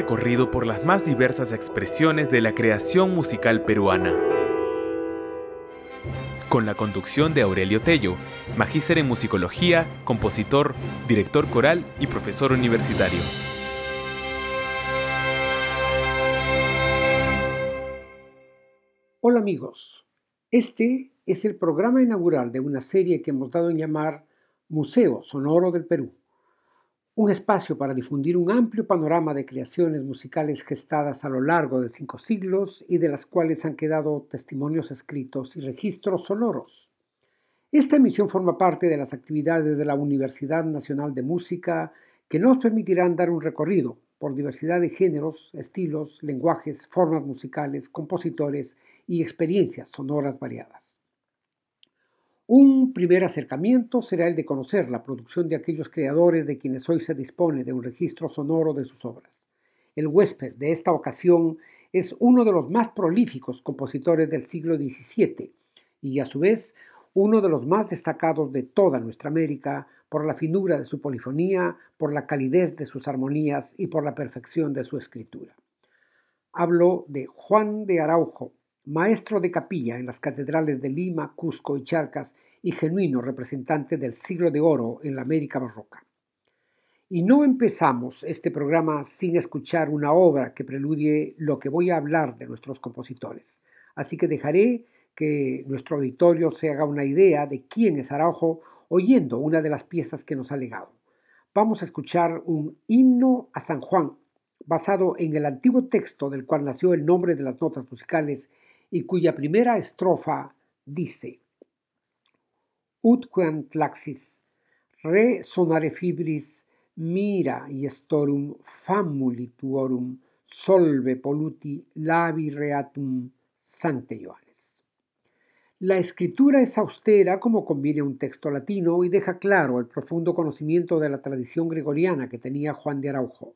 Recorrido por las más diversas expresiones de la creación musical peruana. Con la conducción de Aurelio Tello, magíster en musicología, compositor, director coral y profesor universitario. Hola amigos, este es el programa inaugural de una serie que hemos dado en llamar Museo Sonoro del Perú un espacio para difundir un amplio panorama de creaciones musicales gestadas a lo largo de cinco siglos y de las cuales han quedado testimonios escritos y registros sonoros. Esta emisión forma parte de las actividades de la Universidad Nacional de Música que nos permitirán dar un recorrido por diversidad de géneros, estilos, lenguajes, formas musicales, compositores y experiencias sonoras variadas. Un primer acercamiento será el de conocer la producción de aquellos creadores de quienes hoy se dispone de un registro sonoro de sus obras. El huésped de esta ocasión es uno de los más prolíficos compositores del siglo XVII y a su vez uno de los más destacados de toda nuestra América por la finura de su polifonía, por la calidez de sus armonías y por la perfección de su escritura. Hablo de Juan de Araujo, maestro de capilla en las catedrales de Lima, Cusco y Charcas y genuino representante del siglo de oro en la América barroca. Y no empezamos este programa sin escuchar una obra que preludie lo que voy a hablar de nuestros compositores. Así que dejaré que nuestro auditorio se haga una idea de quién es Araujo oyendo una de las piezas que nos ha legado. Vamos a escuchar un himno a San Juan, basado en el antiguo texto del cual nació el nombre de las notas musicales y cuya primera estrofa dice Ut laxis, re sonare fibris, mira storum famuli tuorum, solve poluti labi reatum, Sancte Ioannes. La escritura es austera como conviene un texto latino y deja claro el profundo conocimiento de la tradición gregoriana que tenía Juan de Araujo.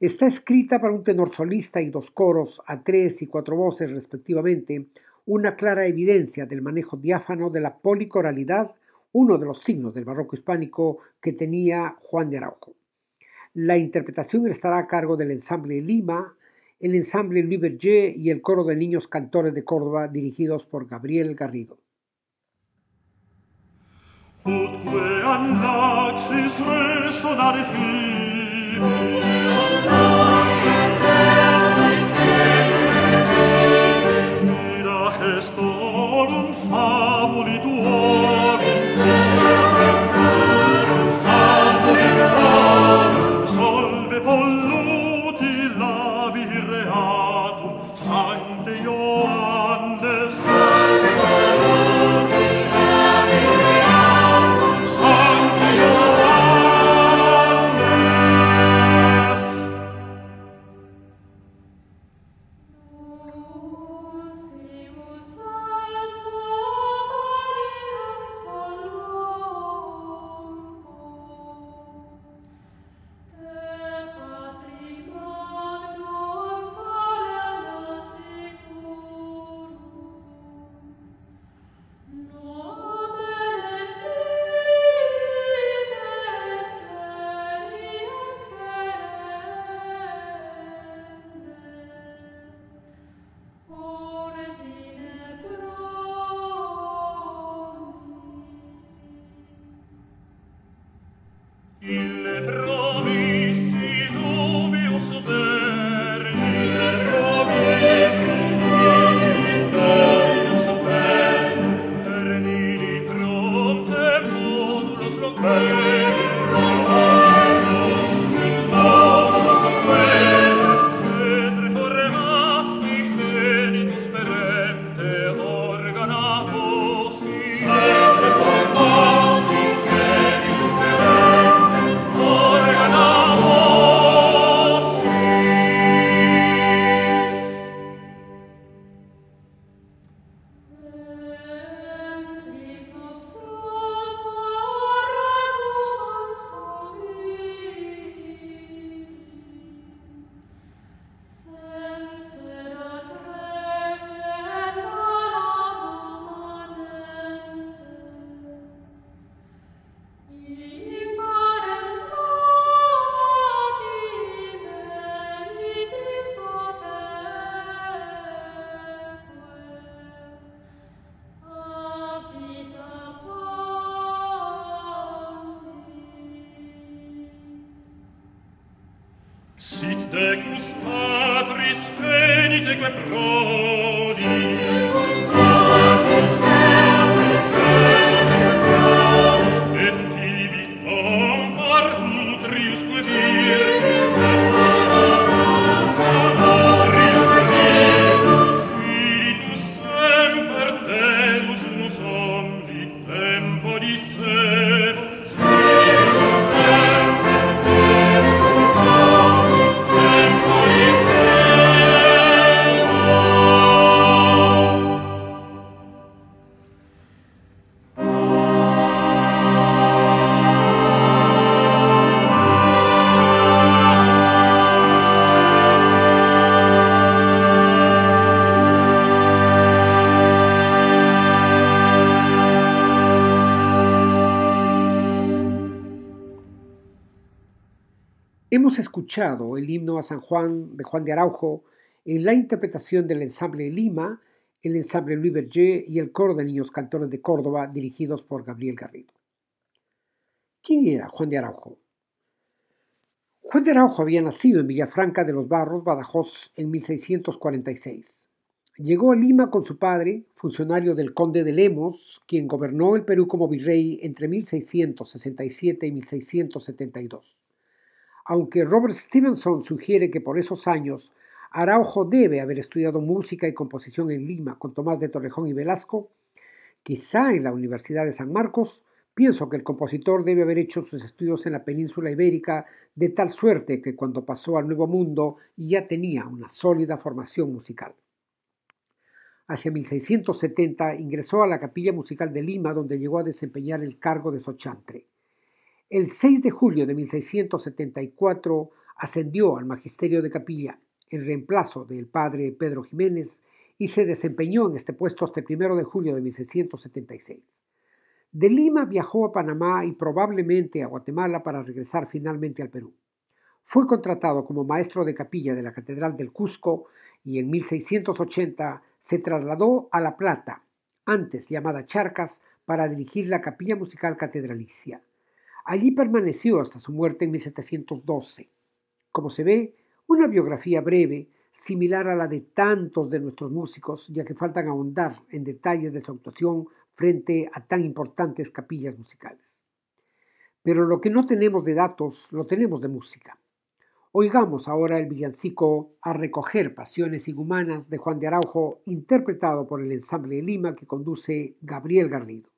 Está escrita para un tenor solista y dos coros a tres y cuatro voces respectivamente, una clara evidencia del manejo diáfano de la policoralidad, uno de los signos del barroco hispánico que tenía Juan de Araujo. La interpretación estará a cargo del ensamble Lima, el ensamble Louis Berger y el coro de niños cantores de Córdoba dirigidos por Gabriel Garrido. all Escuchado el himno a San Juan de Juan de Araujo en la interpretación del ensamble Lima, el ensamble Louis Berger y el coro de niños cantores de Córdoba dirigidos por Gabriel Garrido. ¿Quién era Juan de Araujo? Juan de Araujo había nacido en Villafranca de los Barros, Badajoz, en 1646. Llegó a Lima con su padre, funcionario del conde de Lemos, quien gobernó el Perú como virrey entre 1667 y 1672 aunque Robert Stevenson sugiere que por esos años Araujo debe haber estudiado música y composición en Lima con Tomás de Torrejón y Velasco, quizá en la Universidad de San Marcos, pienso que el compositor debe haber hecho sus estudios en la península ibérica de tal suerte que cuando pasó al Nuevo Mundo ya tenía una sólida formación musical. Hacia 1670 ingresó a la Capilla Musical de Lima, donde llegó a desempeñar el cargo de sochantre. El 6 de julio de 1674 ascendió al magisterio de capilla en reemplazo del padre Pedro Jiménez y se desempeñó en este puesto hasta el 1 de julio de 1676. De Lima viajó a Panamá y probablemente a Guatemala para regresar finalmente al Perú. Fue contratado como maestro de capilla de la Catedral del Cusco y en 1680 se trasladó a La Plata, antes llamada Charcas, para dirigir la capilla musical catedralicia. Allí permaneció hasta su muerte en 1712. Como se ve, una biografía breve, similar a la de tantos de nuestros músicos, ya que faltan ahondar en detalles de su actuación frente a tan importantes capillas musicales. Pero lo que no tenemos de datos, lo tenemos de música. Oigamos ahora el villancico A recoger pasiones inhumanas de Juan de Araujo, interpretado por el ensamble de Lima que conduce Gabriel Garrido.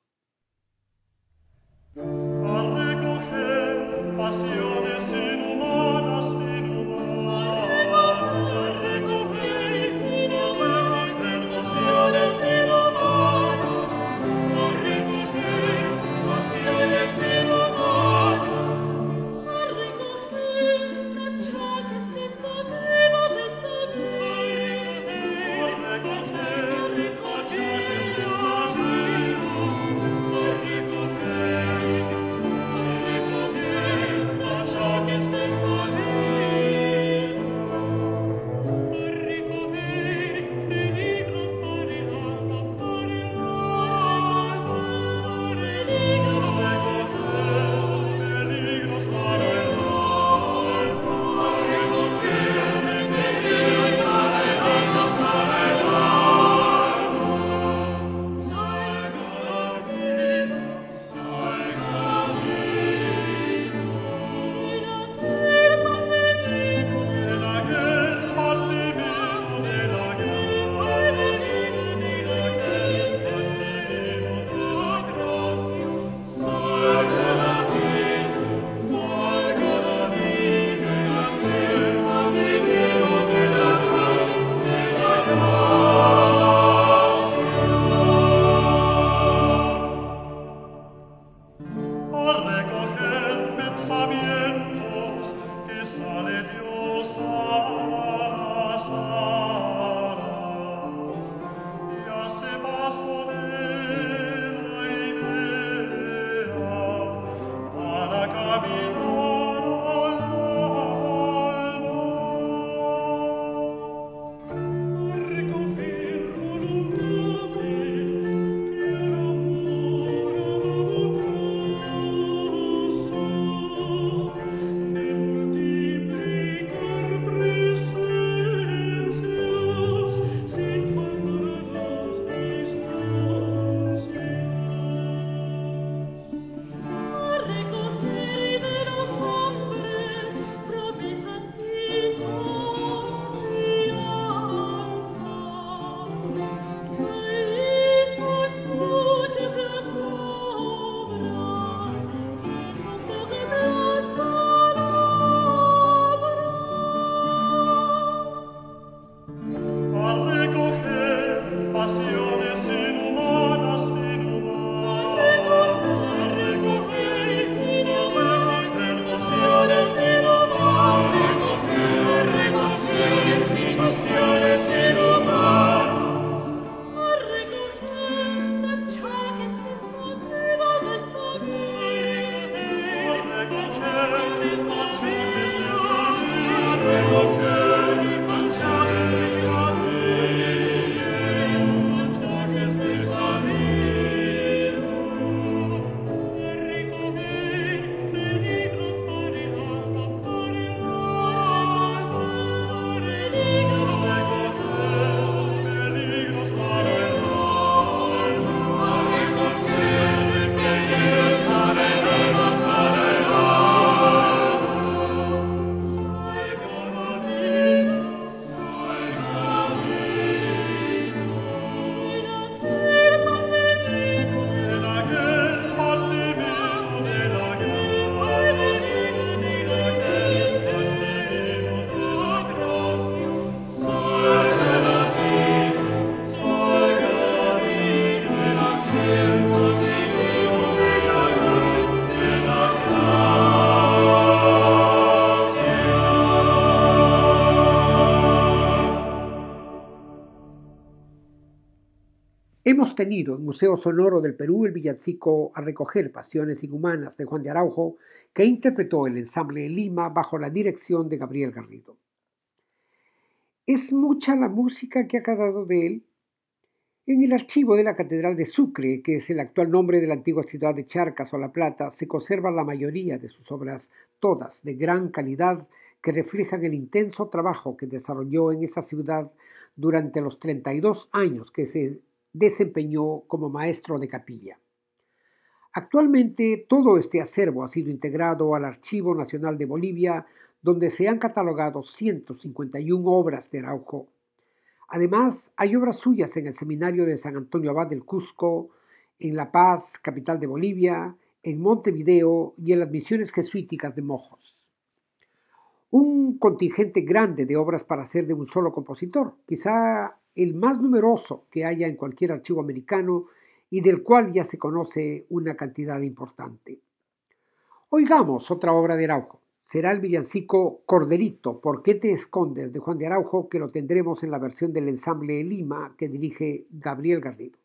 Tenido en Museo Sonoro del Perú el villancico A recoger pasiones inhumanas de Juan de Araujo, que interpretó el ensamble de Lima bajo la dirección de Gabriel Garrido. Es mucha la música que ha quedado de él. En el archivo de la Catedral de Sucre, que es el actual nombre de la antigua ciudad de Charcas o La Plata, se conserva la mayoría de sus obras, todas de gran calidad, que reflejan el intenso trabajo que desarrolló en esa ciudad durante los 32 años que se desempeñó como maestro de capilla. Actualmente todo este acervo ha sido integrado al Archivo Nacional de Bolivia, donde se han catalogado 151 obras de Araujo. Además, hay obras suyas en el Seminario de San Antonio Abad del Cusco, en La Paz, capital de Bolivia, en Montevideo y en las misiones jesuíticas de Mojos. Un contingente grande de obras para ser de un solo compositor, quizá el más numeroso que haya en cualquier archivo americano y del cual ya se conoce una cantidad importante. Oigamos otra obra de Araujo. Será el villancico Corderito, ¿por qué te escondes? de Juan de Araujo, que lo tendremos en la versión del ensamble Lima que dirige Gabriel Garrido.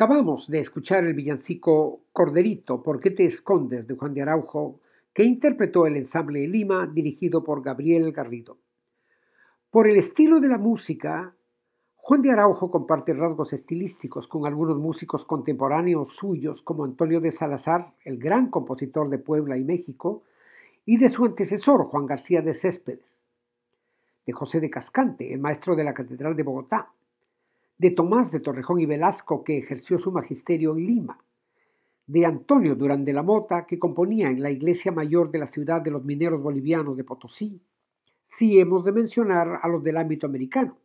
Acabamos de escuchar el villancico Corderito, ¿por qué te escondes? de Juan de Araujo, que interpretó el ensamble de Lima dirigido por Gabriel Garrido. Por el estilo de la música, Juan de Araujo comparte rasgos estilísticos con algunos músicos contemporáneos suyos como Antonio de Salazar, el gran compositor de Puebla y México, y de su antecesor Juan García de Céspedes, de José de Cascante, el maestro de la Catedral de Bogotá, de Tomás de Torrejón y Velasco, que ejerció su magisterio en Lima, de Antonio Durán de la Mota, que componía en la iglesia mayor de la ciudad de los mineros bolivianos de Potosí, si hemos de mencionar a los del ámbito americano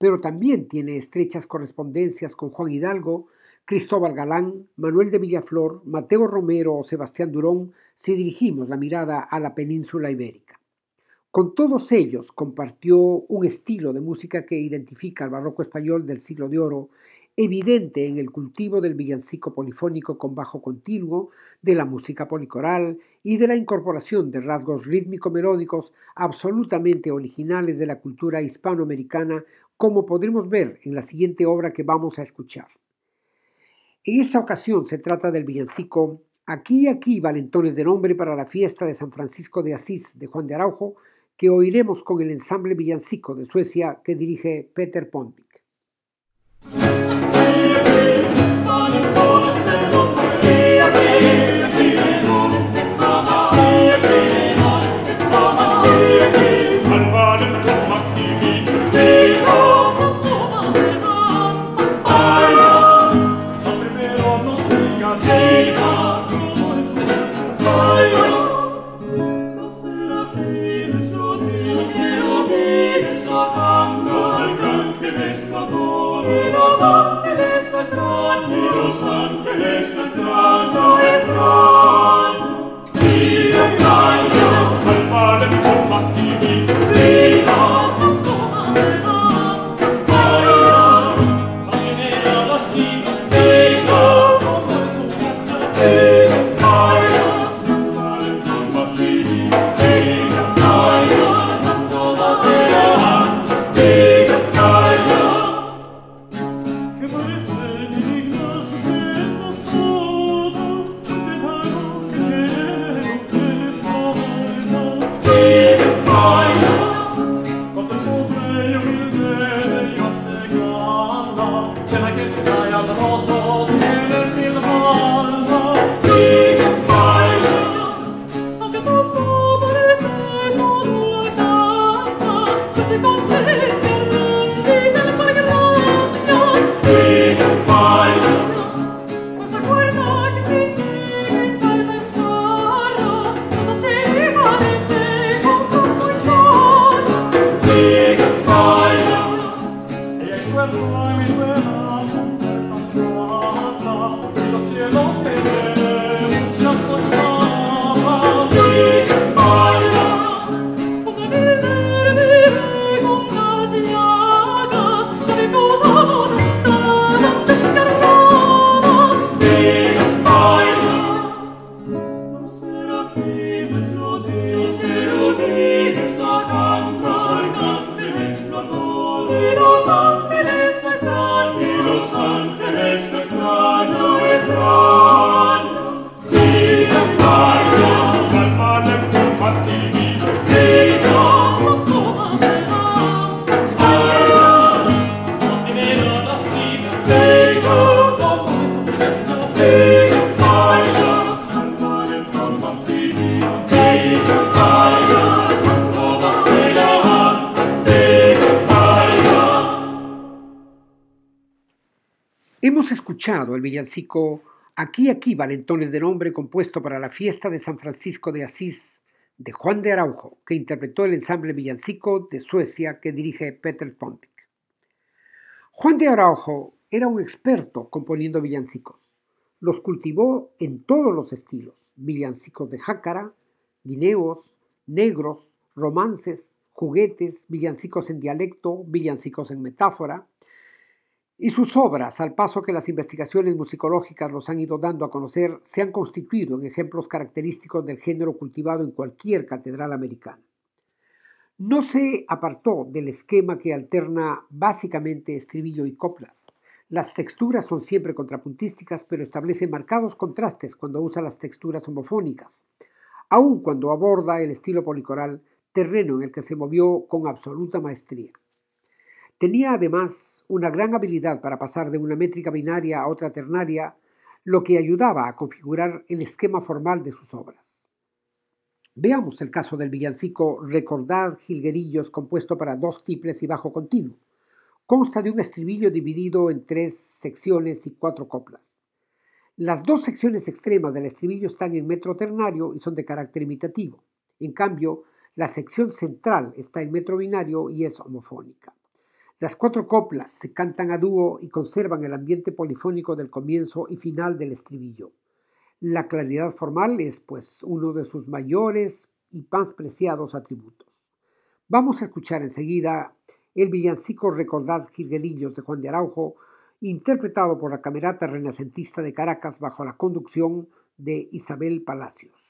pero también tiene estrechas correspondencias con Juan Hidalgo, Cristóbal Galán, Manuel de Villaflor, Mateo Romero o Sebastián Durón si dirigimos la mirada a la península ibérica. Con todos ellos compartió un estilo de música que identifica al barroco español del siglo de oro evidente en el cultivo del villancico polifónico con bajo continuo, de la música policoral y de la incorporación de rasgos rítmico-melódicos absolutamente originales de la cultura hispanoamericana, como podremos ver en la siguiente obra que vamos a escuchar. En esta ocasión se trata del villancico Aquí, aquí, valentones de nombre para la fiesta de San Francisco de Asís de Juan de Araujo, que oiremos con el ensamble villancico de Suecia que dirige Peter El villancico Aquí, aquí, valentones de nombre compuesto para la fiesta de San Francisco de Asís de Juan de Araujo, que interpretó el ensamble villancico de Suecia que dirige Peter Fontik. Juan de Araujo era un experto componiendo villancicos. Los cultivó en todos los estilos, villancicos de jácara, guineos, negros, romances, juguetes, villancicos en dialecto, villancicos en metáfora, y sus obras, al paso que las investigaciones musicológicas los han ido dando a conocer, se han constituido en ejemplos característicos del género cultivado en cualquier catedral americana. No se apartó del esquema que alterna básicamente estribillo y coplas, Las texturas son siempre contrapuntísticas, pero establece marcados contrastes cuando usa las texturas homofónicas, aun cuando aborda el estilo policoral, terreno en el que se movió con absoluta maestría. Tenía además una gran habilidad para pasar de una métrica binaria a otra ternaria, lo que ayudaba a configurar el esquema formal de sus obras. Veamos el caso del villancico Recordad Gilguerillos compuesto para dos tiples y bajo continuo. Consta de un estribillo dividido en tres secciones y cuatro coplas. Las dos secciones extremas del estribillo están en metro ternario y son de carácter imitativo. En cambio, la sección central está en metro binario y es homofónica. Las cuatro coplas se cantan a dúo y conservan el ambiente polifónico del comienzo y final del estribillo. La claridad formal es, pues, uno de sus mayores y más preciados atributos. Vamos a escuchar enseguida el villancico Recordad Gilguerillos de Juan de Araujo, interpretado por la Camerata Renacentista de Caracas bajo la conducción de Isabel Palacios.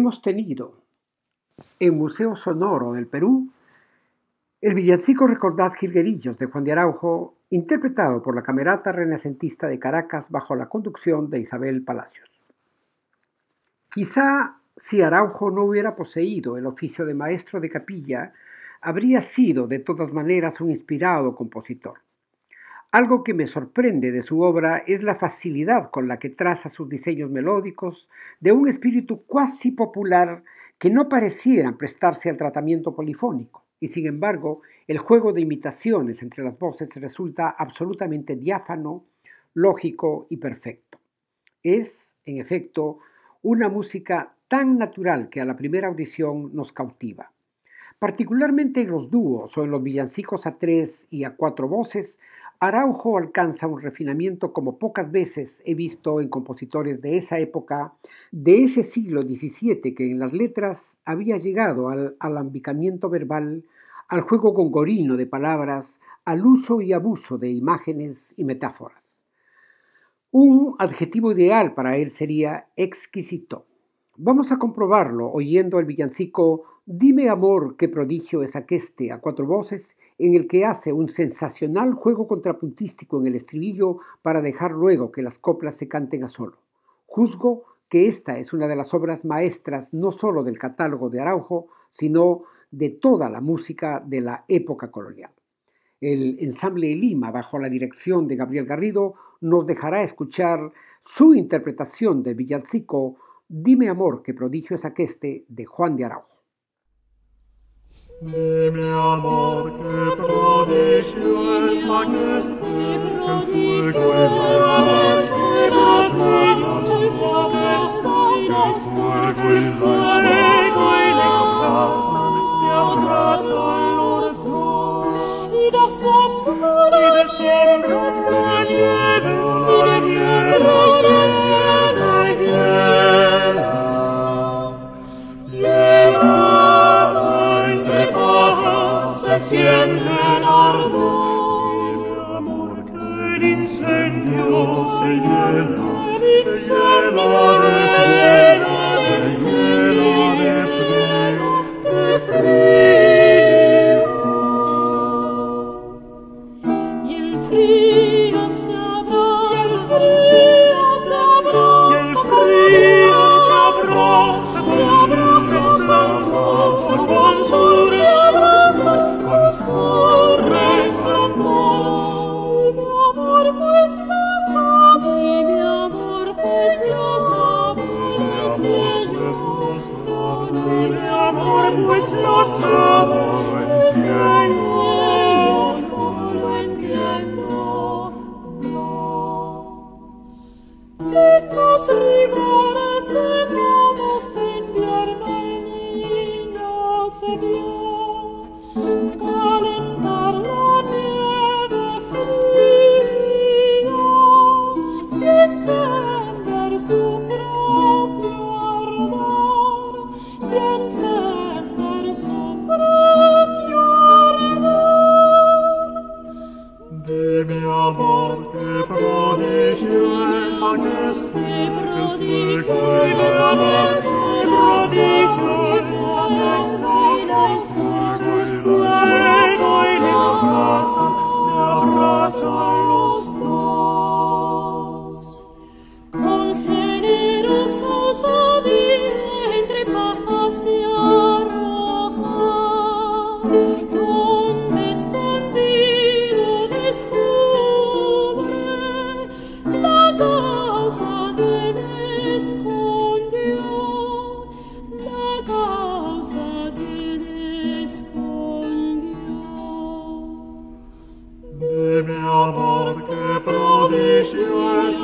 Hemos tenido en Museo Sonoro del Perú el villancico Recordad Gilguerillos de Juan de Araujo, interpretado por la Camerata Renacentista de Caracas bajo la conducción de Isabel Palacios. Quizá si Araujo no hubiera poseído el oficio de maestro de capilla, habría sido de todas maneras un inspirado compositor. Algo que me sorprende de su obra es la facilidad con la que traza sus diseños melódicos de un espíritu cuasi popular que no parecieran prestarse al tratamiento polifónico, y sin embargo el juego de imitaciones entre las voces resulta absolutamente diáfano, lógico y perfecto. Es, en efecto, una música tan natural que a la primera audición nos cautiva. Particularmente en los dúos o en los villancicos a tres y a cuatro voces, Araujo alcanza un refinamiento como pocas veces he visto en compositores de esa época, de ese siglo XVII, que en las letras había llegado al alambicamiento verbal, al juego gongorino de palabras, al uso y abuso de imágenes y metáforas. Un adjetivo ideal para él sería exquisito. Vamos a comprobarlo oyendo el villancico Dime amor, qué prodigio es aqueste a cuatro voces, en el que hace un sensacional juego contrapuntístico en el estribillo para dejar luego que las coplas se canten a solo. Juzgo que esta es una de las obras maestras no solo del catálogo de Araujo, sino de toda la música de la época colonial. El ensamble Lima, bajo la dirección de Gabriel Garrido, nos dejará escuchar su interpretación de villancico Dime amor, qué prodigio es aqueste de Juan de Araujo. de mi amor que prodigio el sacristio que fuego es las las las fuego es las las y da sombra y da sombra se lleve si encienden ardor amor que el incendio se llena se llena de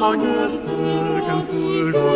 Tages, Tag am Frühling.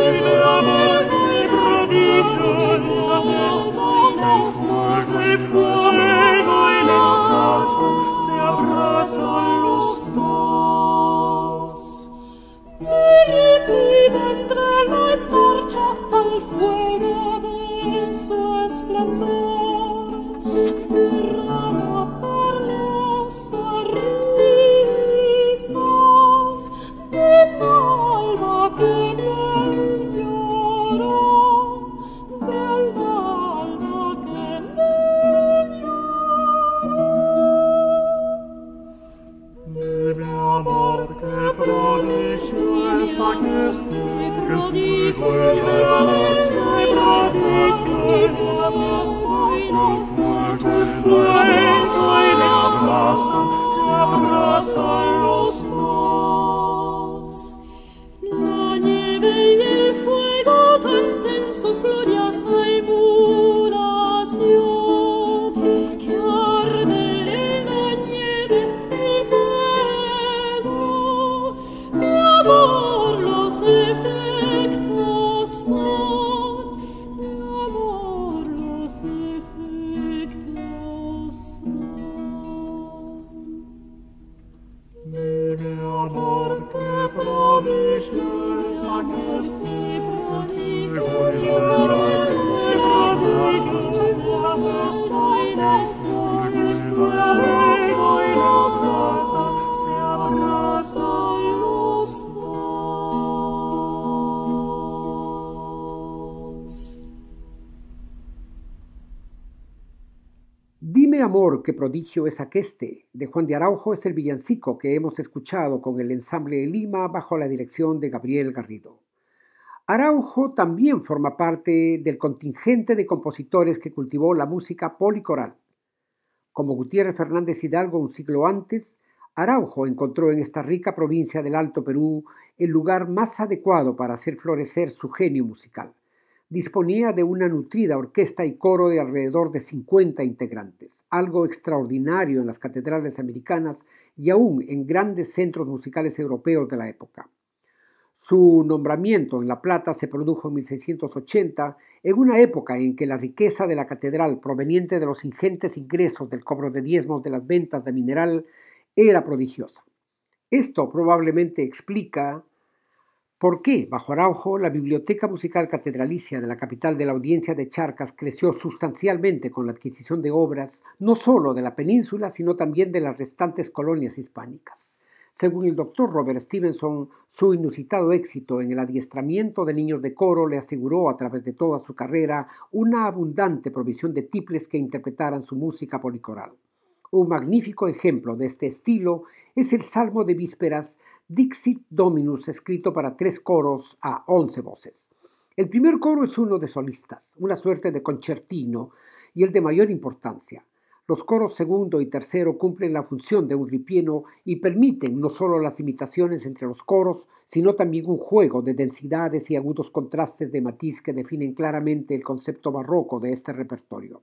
Qué prodigio es aqueste, de Juan de Araujo es el villancico que hemos escuchado con el ensamble de Lima bajo la dirección de Gabriel Garrido. Araujo también forma parte del contingente de compositores que cultivó la música policoral. Como Gutiérrez Fernández Hidalgo un siglo antes, Araujo encontró en esta rica provincia del Alto Perú el lugar más adecuado para hacer florecer su genio musical disponía de una nutrida orquesta y coro de alrededor de 50 integrantes, algo extraordinario en las catedrales americanas y aún en grandes centros musicales europeos de la época. Su nombramiento en La Plata se produjo en 1680, en una época en que la riqueza de la catedral proveniente de los ingentes ingresos del cobro de diezmos de las ventas de mineral era prodigiosa. Esto probablemente explica ¿Por qué, bajo Araujo, la Biblioteca Musical Catedralicia de la capital de la Audiencia de Charcas creció sustancialmente con la adquisición de obras no solo de la península, sino también de las restantes colonias hispánicas? Según el doctor Robert Stevenson, su inusitado éxito en el adiestramiento de niños de coro le aseguró a través de toda su carrera una abundante provisión de tiples que interpretaran su música policoral. Un magnífico ejemplo de este estilo es el Salmo de Vísperas Dixit Dominus, escrito para tres coros a once voces. El primer coro es uno de solistas, una suerte de concertino, y el de mayor importancia. Los coros segundo y tercero cumplen la función de un ripieno y permiten no solo las imitaciones entre los coros, sino también un juego de densidades y agudos contrastes de matiz que definen claramente el concepto barroco de este repertorio.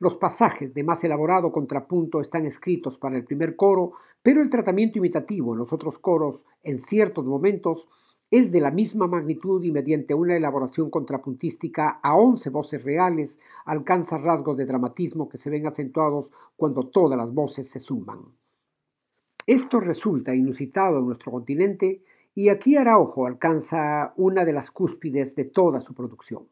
Los pasajes de más elaborado contrapunto están escritos para el primer coro, pero el tratamiento imitativo en los otros coros, en ciertos momentos, es de la misma magnitud y mediante una elaboración contrapuntística a once voces reales alcanza rasgos de dramatismo que se ven acentuados cuando todas las voces se suman. Esto resulta inusitado en nuestro continente y aquí Araujo alcanza una de las cúspides de toda su producción.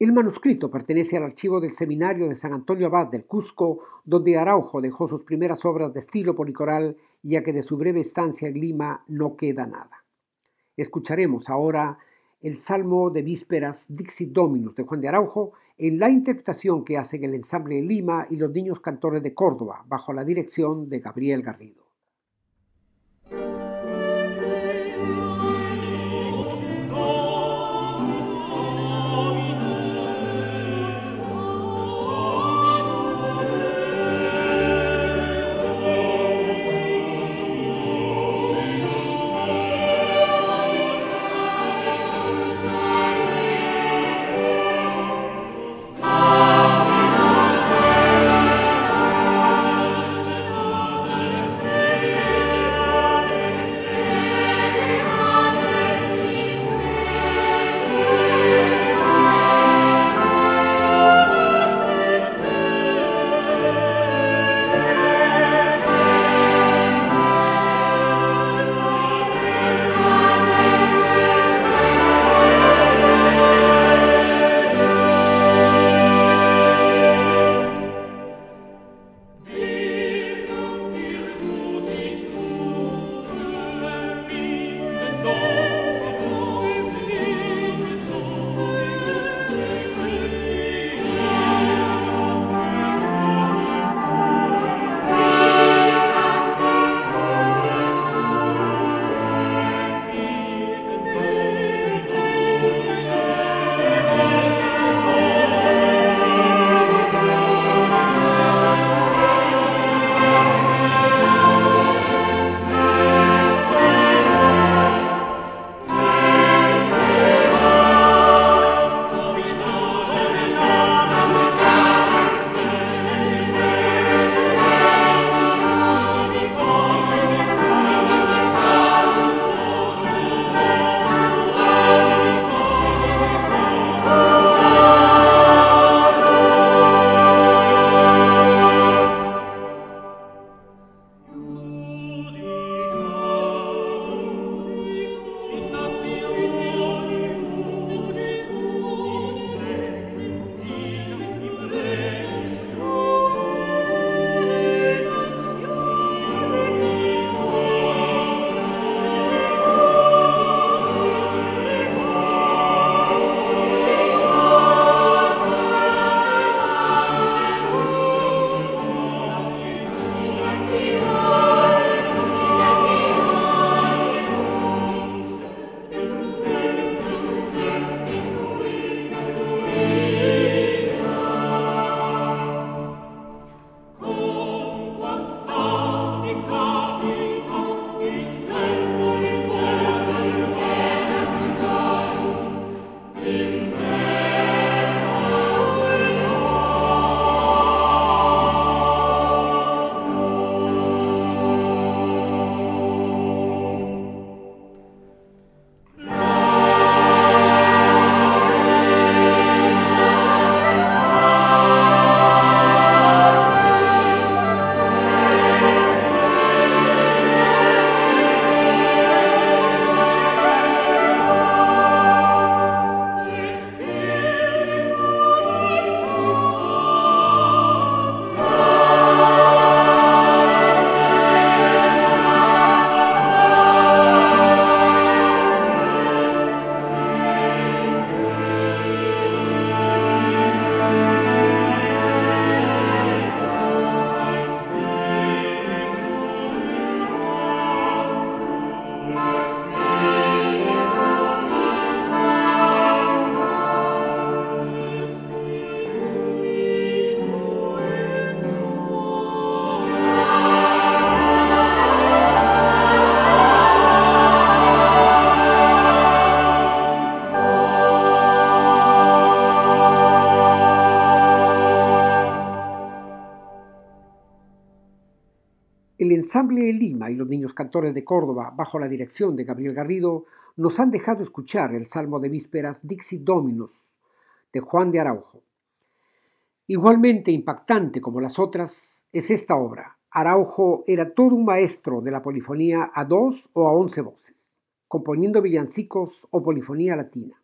El manuscrito pertenece al archivo del Seminario de San Antonio Abad del Cusco, donde Araujo dejó sus primeras obras de estilo policoral, ya que de su breve estancia en Lima no queda nada. Escucharemos ahora el Salmo de Vísperas Dixit Dominus de Juan de Araujo en la interpretación que hacen el ensamble de Lima y los niños cantores de Córdoba, bajo la dirección de Gabriel Garrido. El ensamble de Lima y los niños cantores de Córdoba, bajo la dirección de Gabriel Garrido, nos han dejado escuchar el salmo de vísperas Dixit Dominus de Juan de Araujo. Igualmente impactante como las otras es esta obra. Araujo era todo un maestro de la polifonía a dos o a once voces, componiendo villancicos o polifonía latina.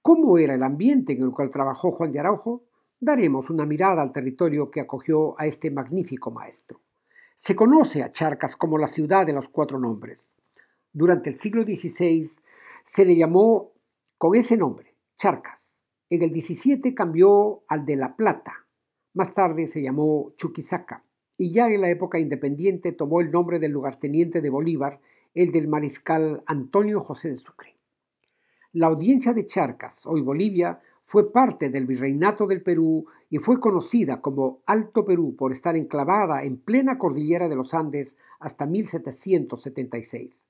¿Cómo era el ambiente en el cual trabajó Juan de Araujo? Daremos una mirada al territorio que acogió a este magnífico maestro. Se conoce a Charcas como la ciudad de los cuatro nombres. Durante el siglo XVI se le llamó con ese nombre, Charcas. En el XVII cambió al de La Plata. Más tarde se llamó Chuquisaca. Y ya en la época independiente tomó el nombre del lugarteniente de Bolívar, el del mariscal Antonio José de Sucre. La audiencia de Charcas, hoy Bolivia, fue parte del virreinato del Perú y fue conocida como Alto Perú por estar enclavada en plena cordillera de los Andes hasta 1776.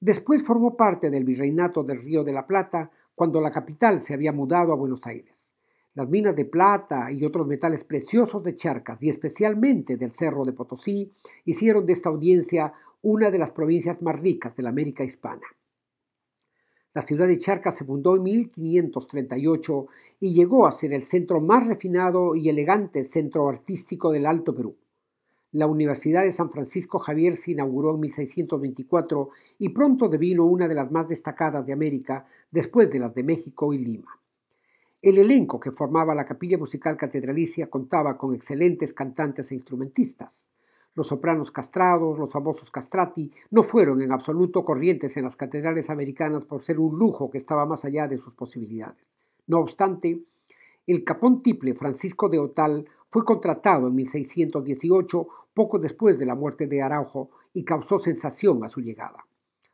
Después formó parte del virreinato del Río de la Plata cuando la capital se había mudado a Buenos Aires. Las minas de plata y otros metales preciosos de Charcas y especialmente del Cerro de Potosí hicieron de esta audiencia una de las provincias más ricas de la América hispana. La ciudad de Charcas se fundó en 1538 y llegó a ser el centro más refinado y elegante centro artístico del Alto Perú. La Universidad de San Francisco Javier se inauguró en 1624 y pronto devino una de las más destacadas de América después de las de México y Lima. El elenco que formaba la capilla musical catedralicia contaba con excelentes cantantes e instrumentistas. Los sopranos castrados, los famosos castrati, no fueron en absoluto corrientes en las catedrales americanas por ser un lujo que estaba más allá de sus posibilidades. No obstante, el capón tiple Francisco de Otal fue contratado en 1618, poco después de la muerte de Araujo, y causó sensación a su llegada.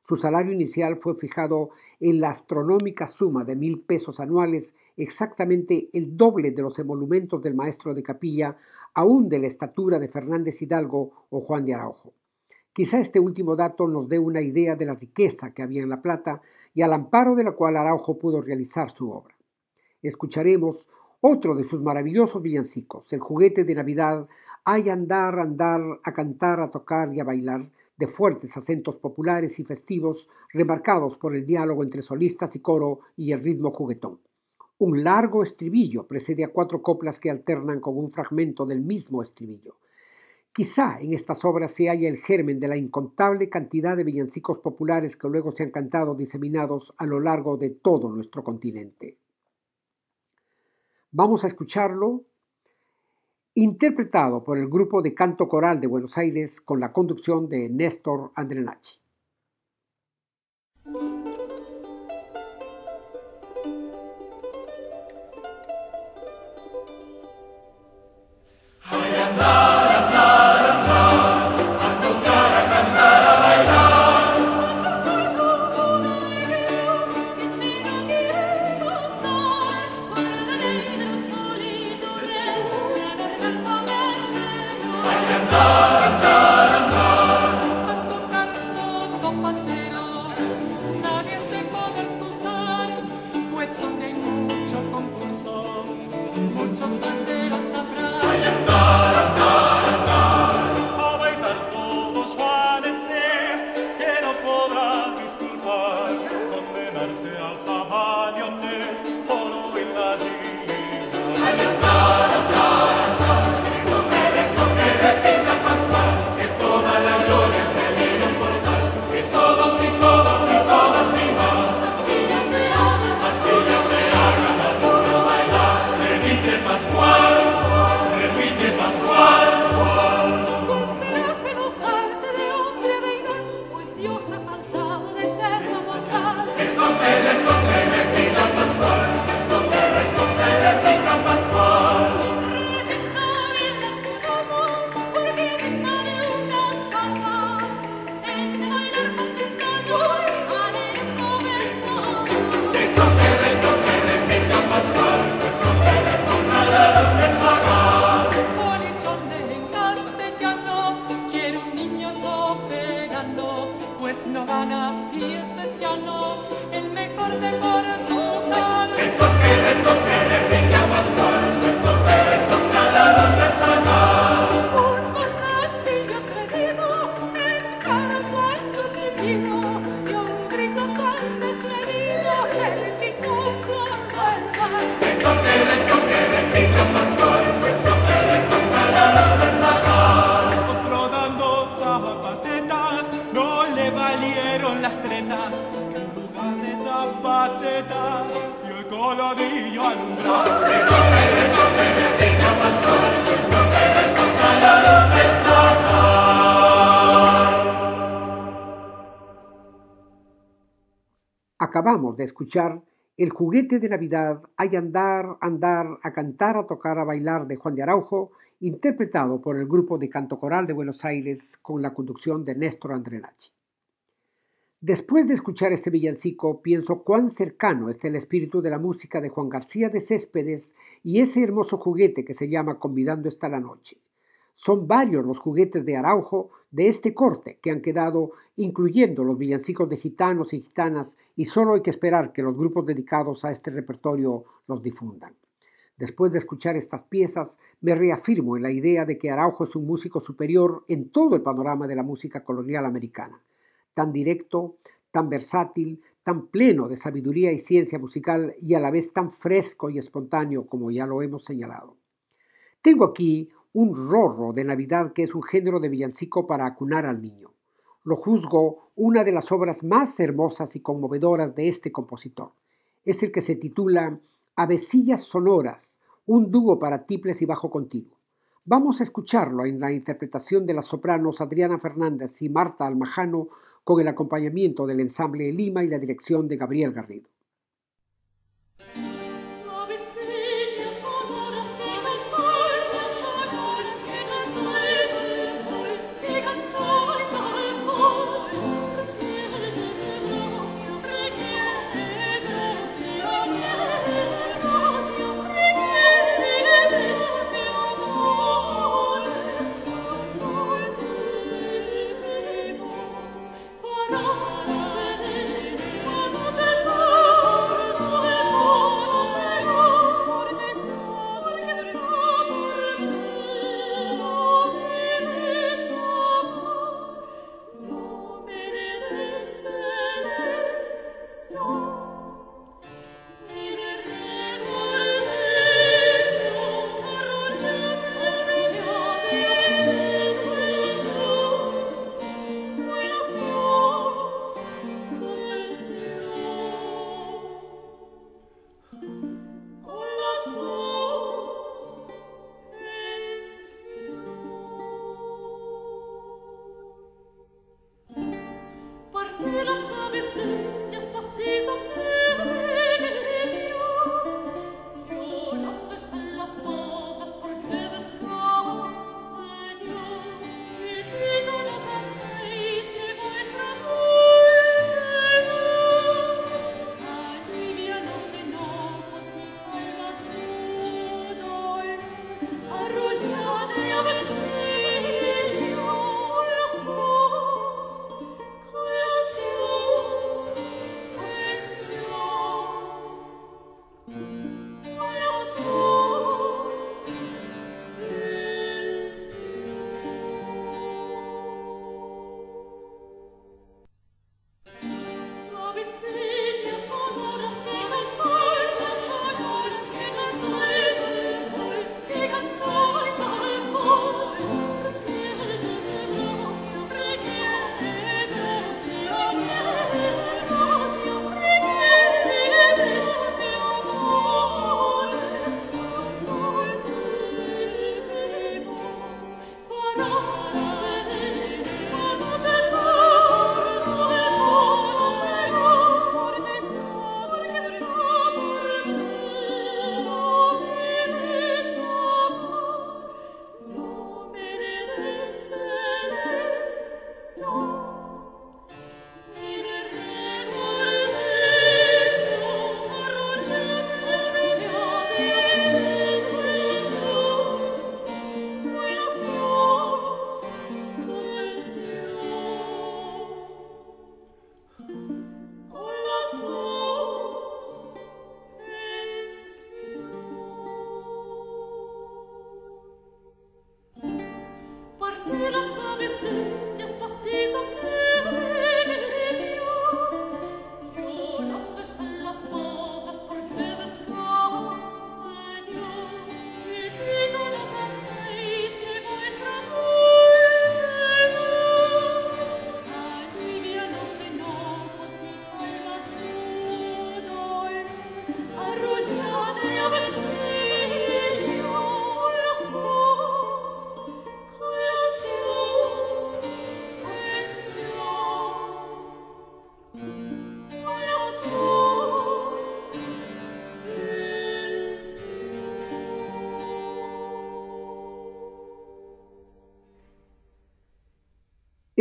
Su salario inicial fue fijado en la astronómica suma de mil pesos anuales, exactamente el doble de los emolumentos del maestro de capilla, aún de la estatura de Fernández Hidalgo o Juan de Araujo. Quizá este último dato nos dé una idea de la riqueza que había en La Plata y al amparo de la cual Araujo pudo realizar su obra. Escucharemos otro de sus maravillosos villancicos, el juguete de Navidad, Hay andar, andar, a cantar, a tocar y a bailar, de fuertes acentos populares y festivos, remarcados por el diálogo entre solistas y coro y el ritmo juguetón. Un largo estribillo precede a cuatro coplas que alternan con un fragmento del mismo estribillo. Quizá en estas obras se halla el germen de la incontable cantidad de villancicos populares que luego se han cantado diseminados a lo largo de todo nuestro continente. Vamos a escucharlo interpretado por el grupo de canto coral de Buenos Aires con la conducción de Néstor Andrenachi. Escuchar El juguete de Navidad, hay andar, andar, a cantar, a tocar, a bailar de Juan de Araujo, interpretado por el grupo de canto coral de Buenos Aires con la conducción de Néstor Andrenachi. Después de escuchar este villancico, pienso cuán cercano está el espíritu de la música de Juan García de Céspedes y ese hermoso juguete que se llama Convidando esta la noche. Son varios los juguetes de Araujo de este corte que han quedado, incluyendo los villancicos de gitanos y gitanas, y solo hay que esperar que los grupos dedicados a este repertorio los difundan. Después de escuchar estas piezas, me reafirmo en la idea de que Araujo es un músico superior en todo el panorama de la música colonial americana, tan directo, tan versátil, tan pleno de sabiduría y ciencia musical y a la vez tan fresco y espontáneo como ya lo hemos señalado. Tengo aquí un rorro de Navidad que es un género de villancico para acunar al niño. Lo juzgo una de las obras más hermosas y conmovedoras de este compositor. Es el que se titula Avecillas Sonoras, un dúo para tiples y bajo continuo. Vamos a escucharlo en la interpretación de las sopranos Adriana Fernández y Marta Almajano con el acompañamiento del ensamble de Lima y la dirección de Gabriel Garrido.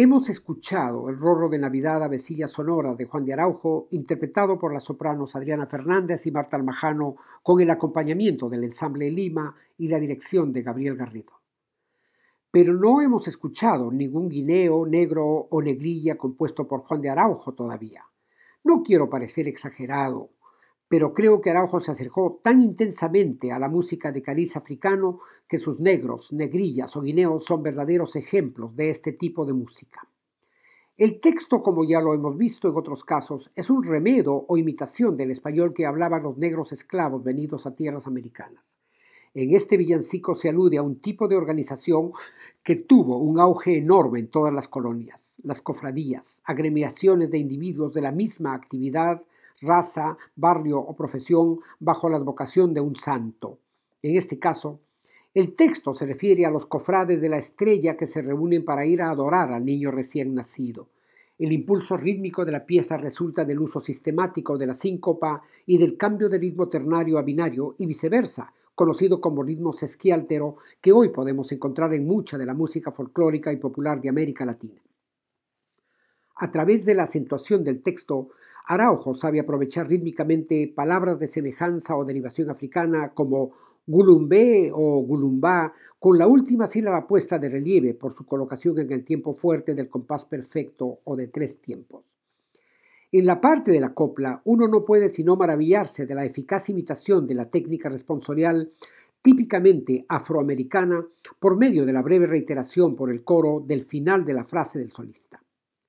Hemos escuchado el rorro de Navidad a vecillas sonoras de Juan de Araujo, interpretado por las sopranos Adriana Fernández y Marta Almajano, con el acompañamiento del ensamble Lima y la dirección de Gabriel Garrido. Pero no hemos escuchado ningún guineo, negro o negrilla compuesto por Juan de Araujo todavía. No quiero parecer exagerado, pero creo que Araujo se acercó tan intensamente a la música de cariz africano que sus negros, negrillas o guineos son verdaderos ejemplos de este tipo de música. El texto, como ya lo hemos visto en otros casos, es un remedo o imitación del español que hablaban los negros esclavos venidos a tierras americanas. En este villancico se alude a un tipo de organización que tuvo un auge enorme en todas las colonias, las cofradías, agremiaciones de individuos de la misma actividad, raza, barrio o profesión bajo la advocación de un santo. En este caso, el texto se refiere a los cofrades de la estrella que se reúnen para ir a adorar al niño recién nacido. El impulso rítmico de la pieza resulta del uso sistemático de la síncopa y del cambio de ritmo ternario a binario y viceversa, conocido como ritmo sesquialtero, que hoy podemos encontrar en mucha de la música folclórica y popular de América Latina. A través de la acentuación del texto, Araujo sabe aprovechar rítmicamente palabras de semejanza o derivación africana como gulumbé o gulumbá, con la última sílaba puesta de relieve por su colocación en el tiempo fuerte del compás perfecto o de tres tiempos. En la parte de la copla, uno no puede sino maravillarse de la eficaz imitación de la técnica responsorial típicamente afroamericana por medio de la breve reiteración por el coro del final de la frase del solista.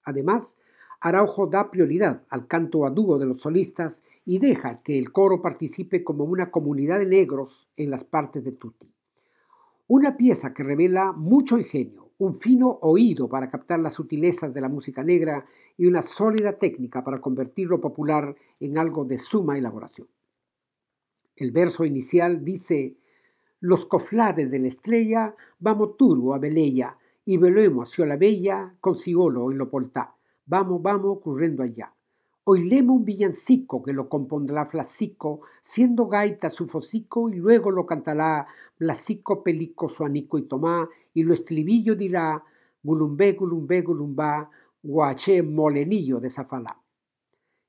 Además, Araujo da prioridad al canto a de los solistas y deja que el coro participe como una comunidad de negros en las partes de Tutti. Una pieza que revela mucho ingenio, un fino oído para captar las sutilezas de la música negra y una sólida técnica para convertir lo popular en algo de suma elaboración. El verso inicial dice, Los coflades de la estrella vamos turbo a Beleya y velemos hacia la bella consigolo en lo poltá Vamos, vamos, ocurriendo allá. Oilemos un villancico que lo compondrá Flasico, siendo gaita su focico, y luego lo cantará Blasico, Pelico, Suanico y Tomá, y lo estribillo dirá Gulumbé, Gulumbé, Gulumbá, Guaché, Molenillo de Zafalá.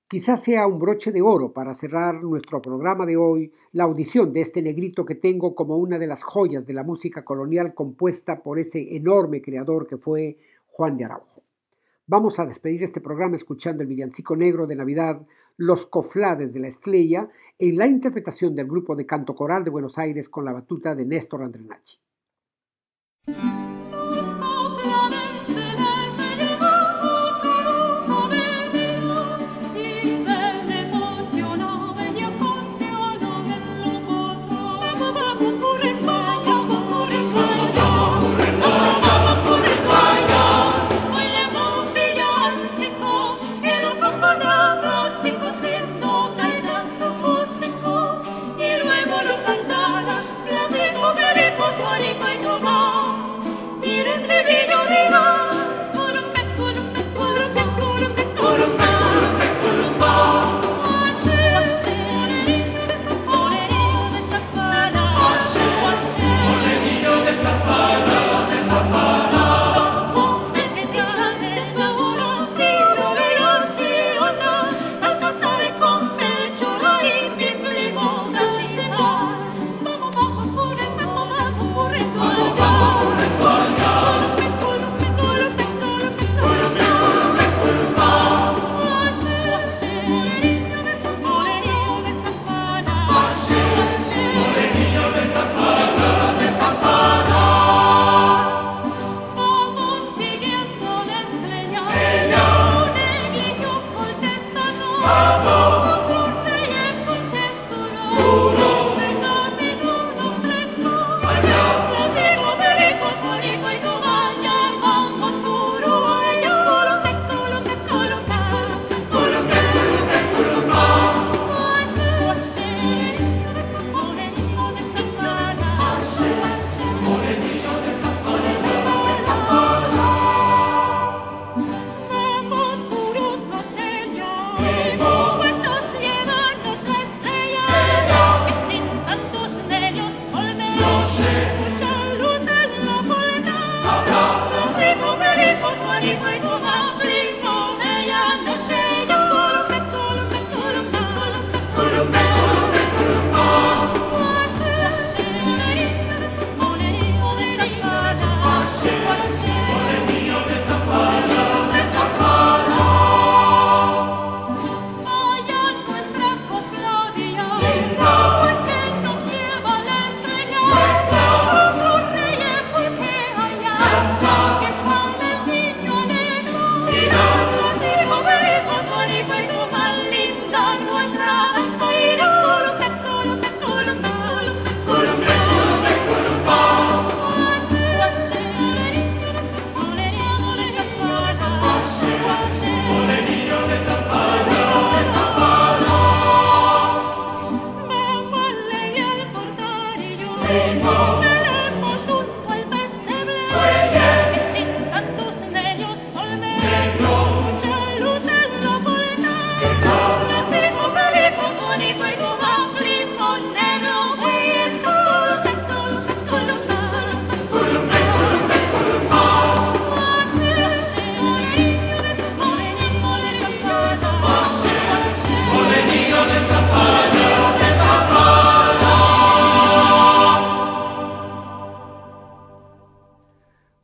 Quizás sea un broche de oro para cerrar nuestro programa de hoy la audición de este negrito que tengo como una de las joyas de la música colonial compuesta por ese enorme creador que fue Juan de Araujo. Vamos a despedir este programa escuchando el villancico negro de Navidad, Los Coflades de la Estrella, en la interpretación del grupo de canto coral de Buenos Aires con la batuta de Néstor Andrenacci.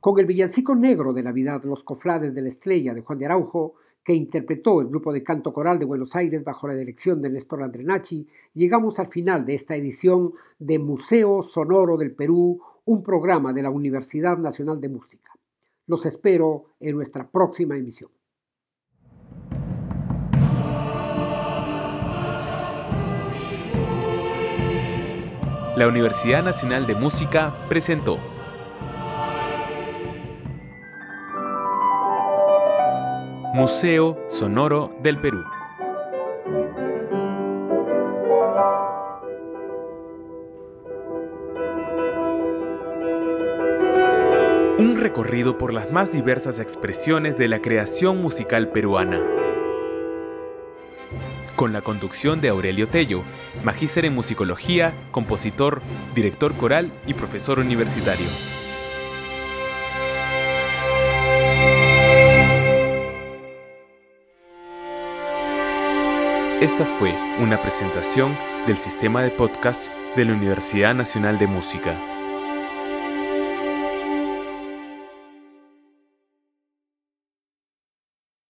Con el villancico negro de Navidad, Los Cofrades de la Estrella de Juan de Araujo, que interpretó el grupo de canto coral de Buenos Aires bajo la dirección de Néstor Andrenachi, llegamos al final de esta edición de Museo Sonoro del Perú, un programa de la Universidad Nacional de Música. Los espero en nuestra próxima emisión. La Universidad Nacional de Música presentó Museo Sonoro del Perú. Un recorrido por las más diversas expresiones de la creación musical peruana. Con la conducción de Aurelio Tello, magíster en musicología, compositor, director coral y profesor universitario. Esta fue una presentación del sistema de podcast de la Universidad Nacional de Música.